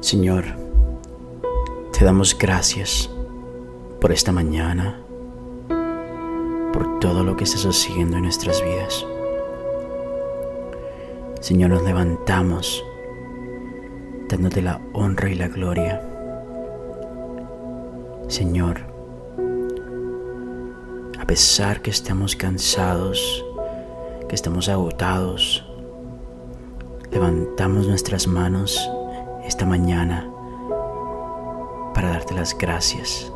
Señor, te damos gracias por esta mañana, por todo lo que estás haciendo en nuestras vidas. Señor, nos levantamos dándote la honra y la gloria. Señor, a pesar que estamos cansados, que estamos agotados, levantamos nuestras manos esta mañana para darte las gracias,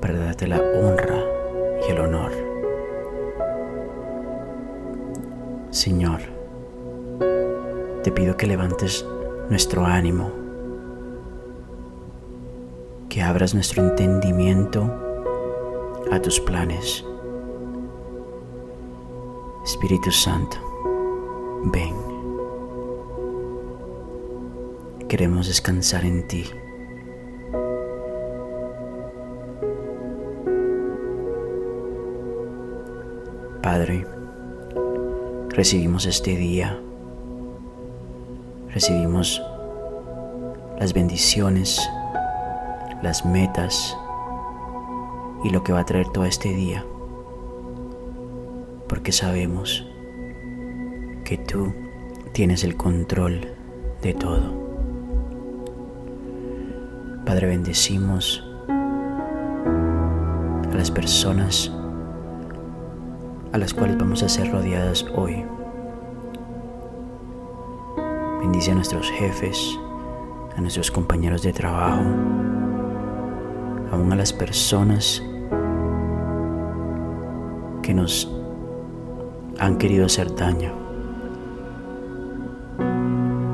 para darte la honra y el honor. Señor, te pido que levantes nuestro ánimo, que abras nuestro entendimiento a tus planes. Espíritu Santo, ven. Queremos descansar en ti. Padre, recibimos este día, recibimos las bendiciones, las metas y lo que va a traer todo este día, porque sabemos que tú tienes el control de todo. Padre, bendecimos a las personas a las cuales vamos a ser rodeadas hoy. Bendice a nuestros jefes, a nuestros compañeros de trabajo, aún a las personas que nos han querido hacer daño.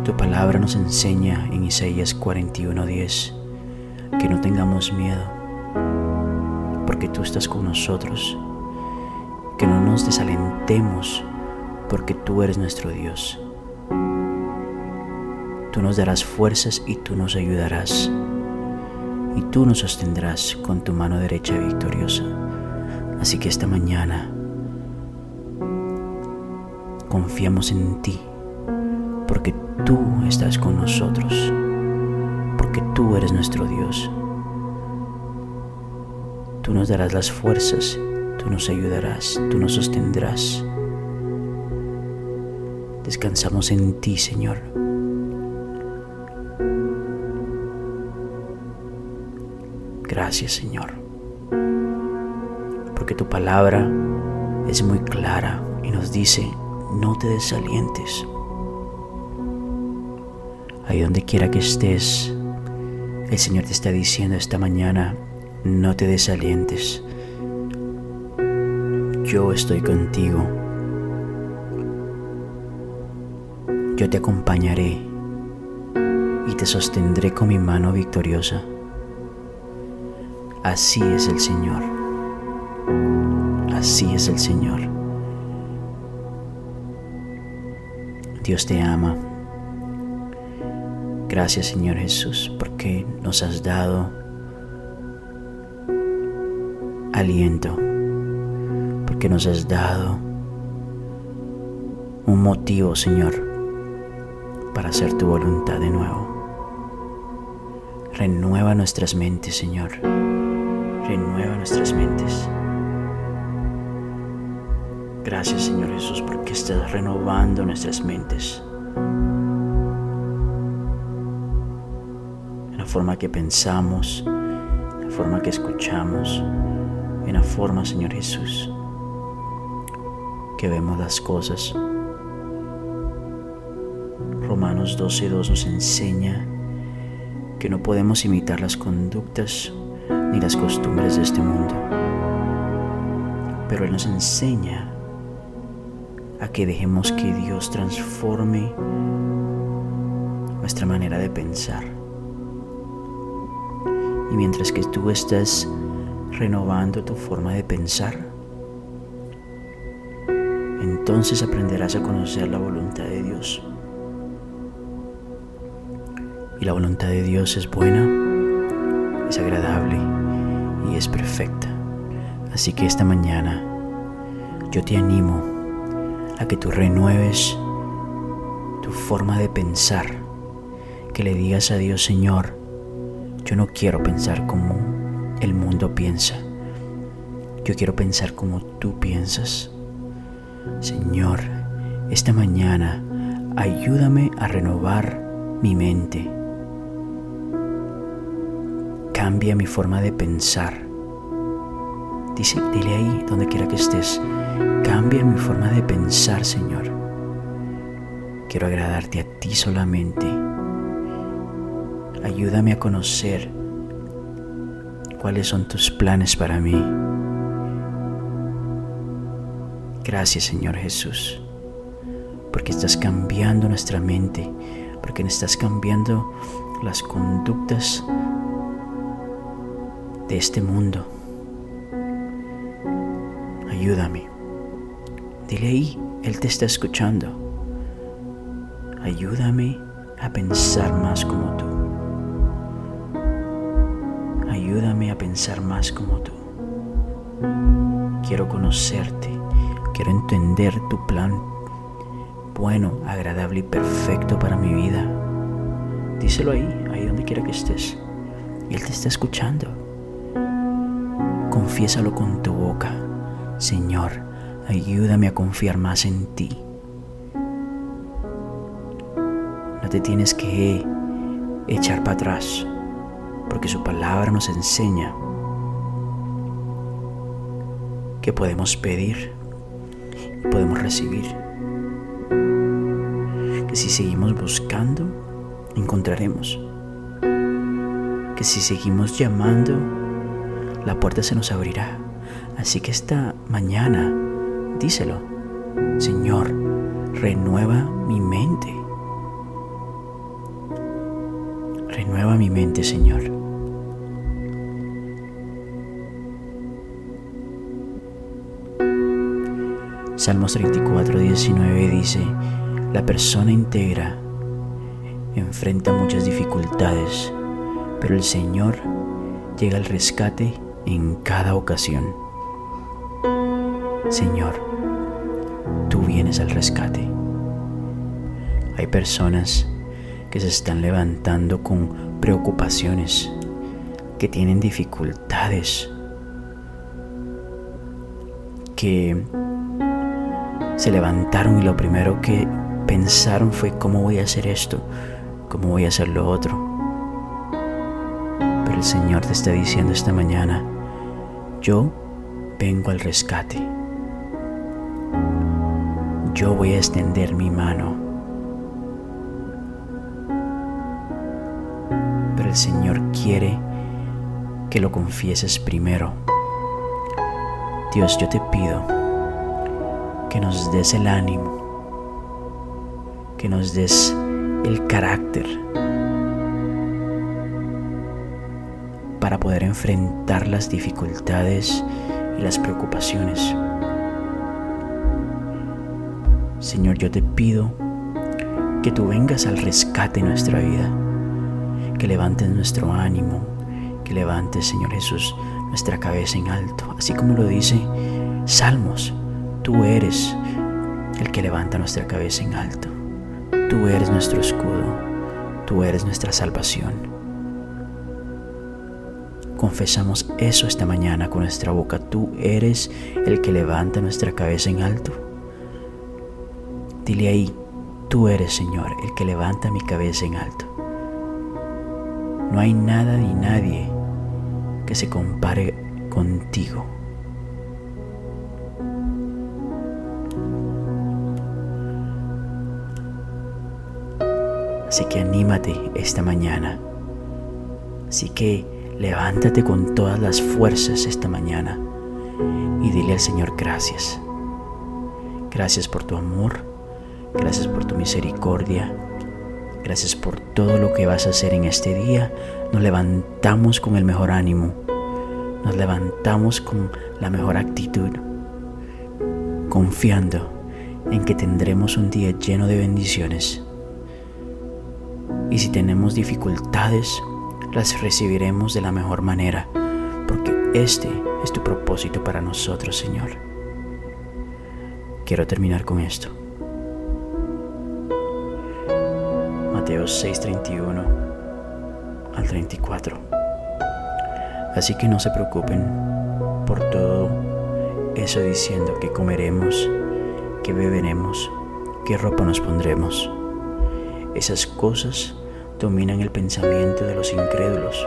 Tu palabra nos enseña en Isaías 41:10 que no tengamos miedo, porque tú estás con nosotros que no nos desalentemos porque tú eres nuestro Dios. Tú nos darás fuerzas y tú nos ayudarás. Y tú nos sostendrás con tu mano derecha victoriosa. Así que esta mañana confiamos en ti, porque tú estás con nosotros, porque tú eres nuestro Dios. Tú nos darás las fuerzas Tú nos ayudarás, tú nos sostendrás. Descansamos en ti, Señor. Gracias, Señor. Porque tu palabra es muy clara y nos dice, no te desalientes. Ahí donde quiera que estés, el Señor te está diciendo esta mañana, no te desalientes yo estoy contigo. Yo te acompañaré y te sostendré con mi mano victoriosa. Así es el Señor. Así es el Señor. Dios te ama. Gracias Señor Jesús porque nos has dado aliento que nos has dado un motivo, Señor, para hacer tu voluntad de nuevo. Renueva nuestras mentes, Señor. Renueva nuestras mentes. Gracias, Señor Jesús, porque estás renovando nuestras mentes. Forma que pensamos, en la forma que escuchamos, en la forma, Señor Jesús, que vemos las cosas. Romanos 12.2 nos enseña que no podemos imitar las conductas ni las costumbres de este mundo. Pero Él nos enseña a que dejemos que Dios transforme nuestra manera de pensar. Y mientras que tú estás renovando tu forma de pensar, entonces aprenderás a conocer la voluntad de Dios. Y la voluntad de Dios es buena, es agradable y es perfecta. Así que esta mañana yo te animo a que tú renueves tu forma de pensar, que le digas a Dios, Señor, yo no quiero pensar como el mundo piensa. Yo quiero pensar como tú piensas. Señor, esta mañana ayúdame a renovar mi mente. Cambia mi forma de pensar. Dice, dile ahí donde quiera que estés. Cambia mi forma de pensar, Señor. Quiero agradarte a ti solamente. Ayúdame a conocer cuáles son tus planes para mí. Gracias Señor Jesús, porque estás cambiando nuestra mente, porque estás cambiando las conductas de este mundo. Ayúdame. Dile ahí, Él te está escuchando. Ayúdame a pensar más como tú. Ayúdame a pensar más como tú. Quiero conocerte. Quiero entender tu plan bueno, agradable y perfecto para mi vida. Díselo ahí, ahí donde quiera que estés. Él te está escuchando. Confiésalo con tu boca. Señor, ayúdame a confiar más en ti. No te tienes que echar para atrás porque su palabra nos enseña que podemos pedir y podemos recibir. Que si seguimos buscando, encontraremos. Que si seguimos llamando, la puerta se nos abrirá. Así que esta mañana, díselo, Señor, renueva mi mente. Renueva mi mente, Señor. Salmos 34, 19 dice, la persona íntegra enfrenta muchas dificultades, pero el Señor llega al rescate en cada ocasión. Señor, tú vienes al rescate. Hay personas que se están levantando con preocupaciones, que tienen dificultades, que se levantaron y lo primero que pensaron fue cómo voy a hacer esto, cómo voy a hacer lo otro. Pero el Señor te está diciendo esta mañana, yo vengo al rescate. Yo voy a extender mi mano. Pero el Señor quiere que lo confieses primero. Dios, yo te pido que nos des el ánimo, que nos des el carácter para poder enfrentar las dificultades y las preocupaciones. Señor, yo te pido que tú vengas al rescate de nuestra vida, que levantes nuestro ánimo, que levantes, Señor Jesús, nuestra cabeza en alto, así como lo dice Salmos Tú eres el que levanta nuestra cabeza en alto. Tú eres nuestro escudo. Tú eres nuestra salvación. Confesamos eso esta mañana con nuestra boca. Tú eres el que levanta nuestra cabeza en alto. Dile ahí, tú eres Señor el que levanta mi cabeza en alto. No hay nada ni nadie que se compare contigo. Así que anímate esta mañana. Así que levántate con todas las fuerzas esta mañana y dile al Señor gracias. Gracias por tu amor, gracias por tu misericordia, gracias por todo lo que vas a hacer en este día. Nos levantamos con el mejor ánimo, nos levantamos con la mejor actitud, confiando en que tendremos un día lleno de bendiciones y si tenemos dificultades, las recibiremos de la mejor manera, porque este es tu propósito para nosotros, Señor. Quiero terminar con esto. Mateo 6:31 al 34. Así que no se preocupen por todo eso diciendo que comeremos, que beberemos, qué ropa nos pondremos. Esas cosas dominan el pensamiento de los incrédulos,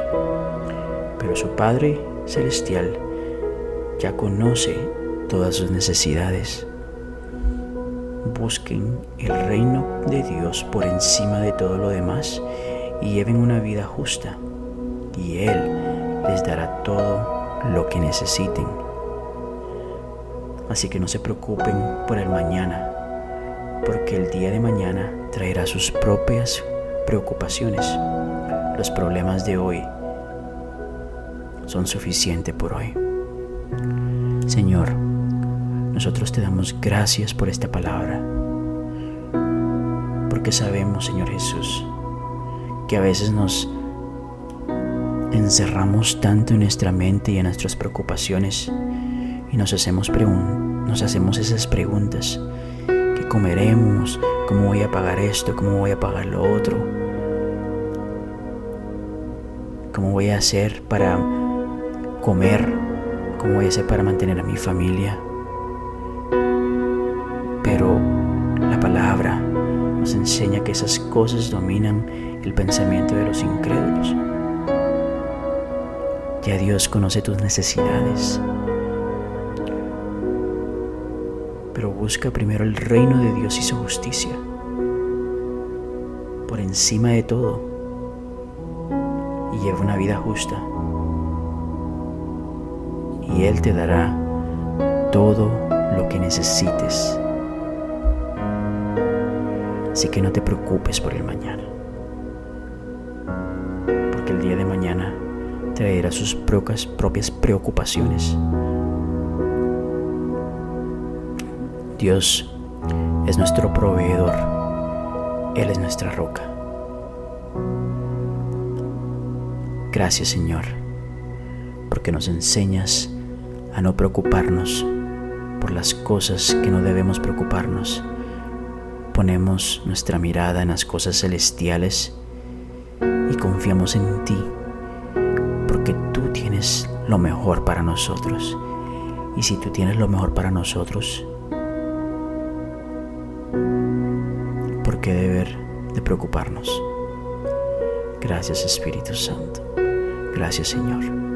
pero su Padre Celestial ya conoce todas sus necesidades. Busquen el reino de Dios por encima de todo lo demás y lleven una vida justa, y Él les dará todo lo que necesiten. Así que no se preocupen por el mañana, porque el día de mañana traerá sus propias preocupaciones. Los problemas de hoy son suficientes por hoy. Señor, nosotros te damos gracias por esta palabra, porque sabemos, Señor Jesús, que a veces nos encerramos tanto en nuestra mente y en nuestras preocupaciones y nos hacemos, nos hacemos esas preguntas. ¿Qué comeremos? ¿Cómo voy a pagar esto? ¿Cómo voy a pagar lo otro? ¿Cómo voy a hacer para comer? ¿Cómo voy a hacer para mantener a mi familia? Pero la palabra nos enseña que esas cosas dominan el pensamiento de los incrédulos. Ya Dios conoce tus necesidades. Busca primero el reino de Dios y su justicia. Por encima de todo. Y lleva una vida justa. Y Él te dará todo lo que necesites. Así que no te preocupes por el mañana. Porque el día de mañana traerá sus propias, preocupaciones. Dios es nuestro proveedor. Él es nuestra roca. Gracias Señor, porque nos enseñas a no preocuparnos por las cosas que no debemos preocuparnos. Ponemos nuestra mirada en las cosas celestiales y confiamos en ti, porque tú tienes lo mejor para nosotros. Y si tú tienes lo mejor para nosotros, de preocuparnos. Gracias Espíritu Santo. Gracias Señor.